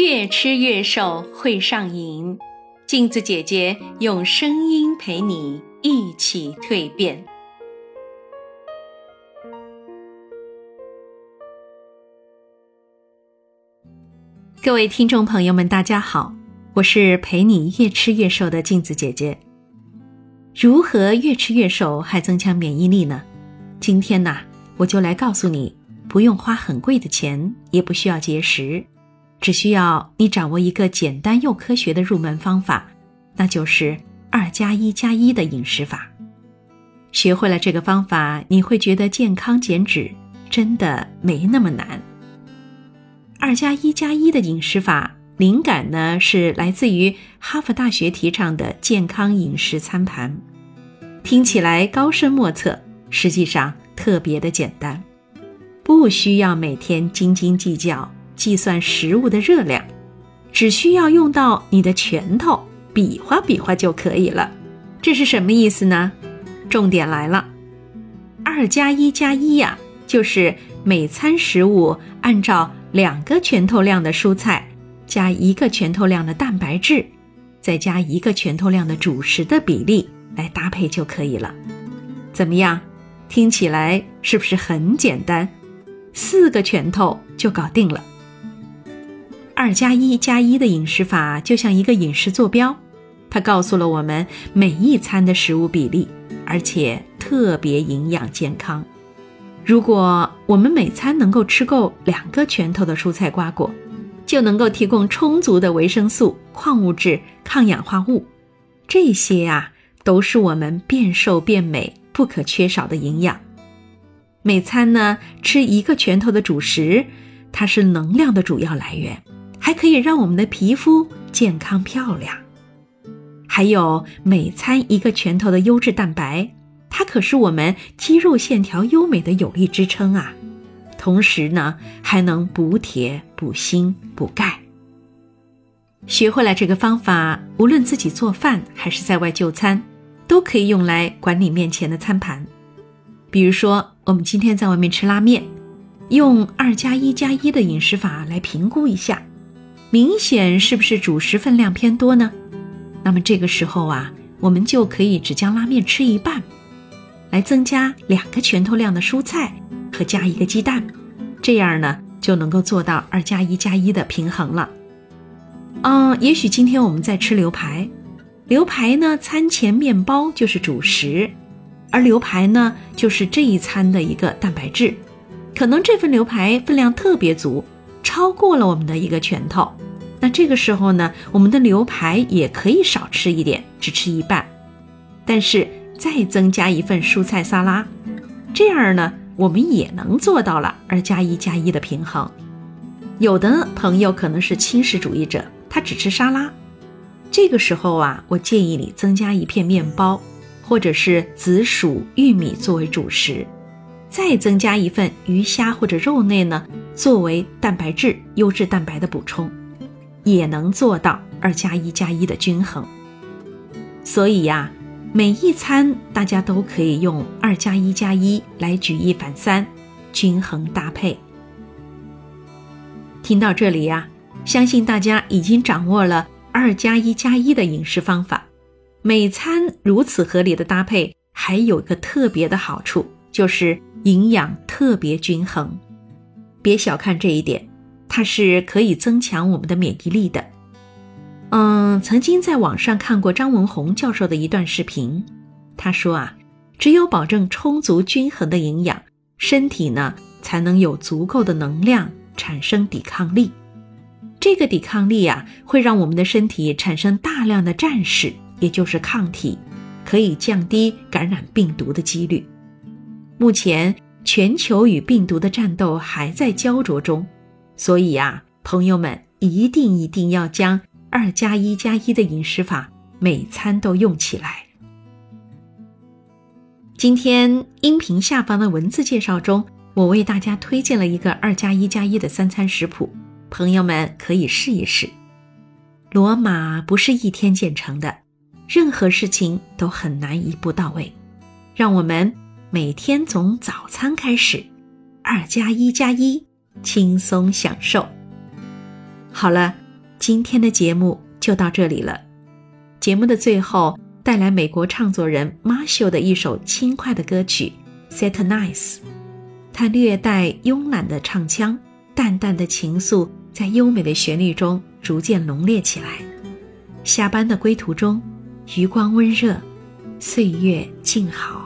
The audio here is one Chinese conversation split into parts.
越吃越瘦会上瘾，镜子姐姐用声音陪你一起蜕变。各位听众朋友们，大家好，我是陪你越吃越瘦的镜子姐姐。如何越吃越瘦还增强免疫力呢？今天呢，我就来告诉你，不用花很贵的钱，也不需要节食。只需要你掌握一个简单又科学的入门方法，那就是二加一加一的饮食法。学会了这个方法，你会觉得健康减脂真的没那么难。二加一加一的饮食法灵感呢，是来自于哈佛大学提倡的健康饮食餐盘，听起来高深莫测，实际上特别的简单，不需要每天斤斤计较。计算食物的热量，只需要用到你的拳头比划比划就可以了。这是什么意思呢？重点来了，二加一加一呀，就是每餐食物按照两个拳头量的蔬菜，加一个拳头量的蛋白质，再加一个拳头量的主食的比例来搭配就可以了。怎么样？听起来是不是很简单？四个拳头就搞定了。二加一加一的饮食法就像一个饮食坐标，它告诉了我们每一餐的食物比例，而且特别营养健康。如果我们每餐能够吃够两个拳头的蔬菜瓜果，就能够提供充足的维生素、矿物质、抗氧化物，这些啊都是我们变瘦变美不可缺少的营养。每餐呢吃一个拳头的主食，它是能量的主要来源。还可以让我们的皮肤健康漂亮，还有每餐一个拳头的优质蛋白，它可是我们肌肉线条优美的有力支撑啊！同时呢，还能补铁、补锌、补钙。学会了这个方法，无论自己做饭还是在外就餐，都可以用来管理面前的餐盘。比如说，我们今天在外面吃拉面，用二加一加一的饮食法来评估一下。明显是不是主食分量偏多呢？那么这个时候啊，我们就可以只将拉面吃一半，来增加两个拳头量的蔬菜和加一个鸡蛋，这样呢就能够做到二加一加一的平衡了。嗯，也许今天我们在吃牛排，牛排呢餐前面包就是主食，而牛排呢就是这一餐的一个蛋白质，可能这份牛排分量特别足。超过了我们的一个拳头，那这个时候呢，我们的牛排也可以少吃一点，只吃一半，但是再增加一份蔬菜沙拉，这样呢，我们也能做到了二加一加一的平衡。有的朋友可能是轻食主义者，他只吃沙拉，这个时候啊，我建议你增加一片面包，或者是紫薯、玉米作为主食。再增加一份鱼虾或者肉类呢，作为蛋白质、优质蛋白的补充，也能做到二加一加一的均衡。所以呀，每一餐大家都可以用二加一加一来举一反三，均衡搭配。听到这里呀，相信大家已经掌握了二加一加一的饮食方法。每餐如此合理的搭配，还有个特别的好处，就是。营养特别均衡，别小看这一点，它是可以增强我们的免疫力的。嗯，曾经在网上看过张文宏教授的一段视频，他说啊，只有保证充足均衡的营养，身体呢才能有足够的能量产生抵抗力。这个抵抗力啊，会让我们的身体产生大量的战士，也就是抗体，可以降低感染病毒的几率。目前全球与病毒的战斗还在焦灼中，所以呀，朋友们一定一定要将二加一加一的饮食法每餐都用起来。今天音频下方的文字介绍中，我为大家推荐了一个二加一加一的三餐食谱，朋友们可以试一试。罗马不是一天建成的，任何事情都很难一步到位，让我们。每天从早餐开始，二加一加一，轻松享受。好了，今天的节目就到这里了。节目的最后，带来美国唱作人 Marshall 的一首轻快的歌曲《Set Nice》，它略带慵懒的唱腔，淡淡的情愫在优美的旋律中逐渐浓烈起来。下班的归途中，余光温热，岁月静好。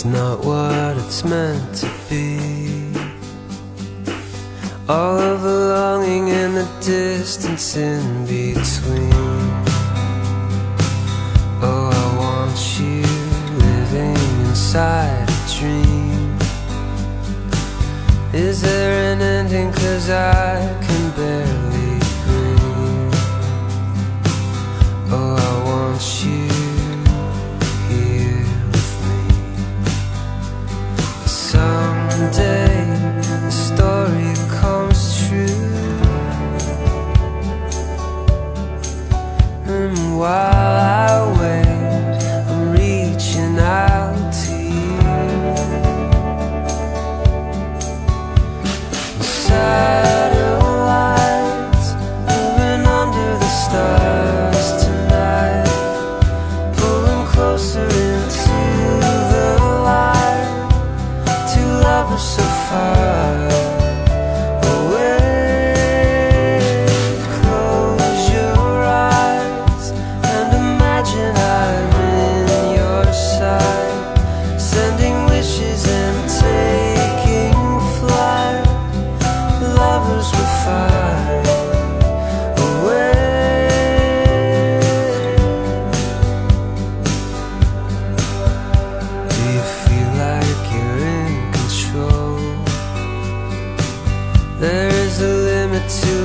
It's not what it's meant to be. All of the longing and the distance in between. Oh, I want you living inside a dream. Is there an ending? Cause I can barely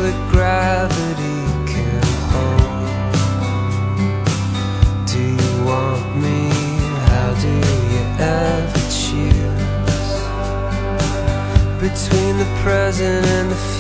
what gravity can hold. Do you want me? How do you ever choose? Between the present and the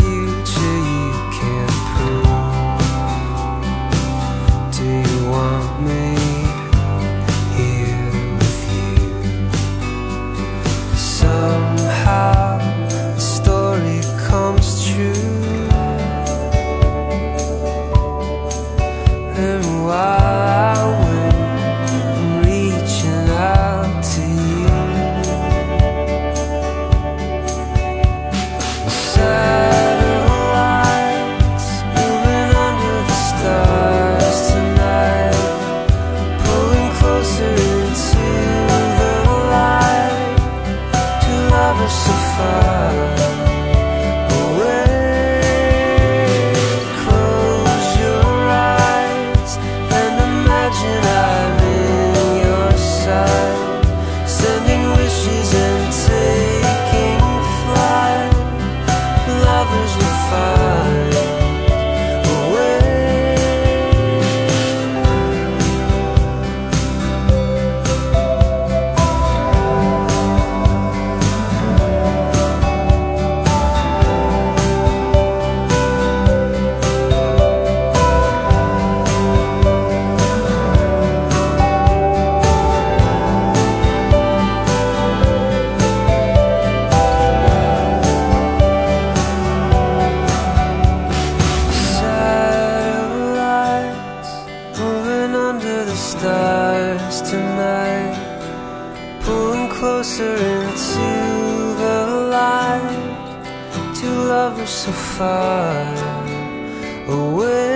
closer into the light. Two lovers so far away.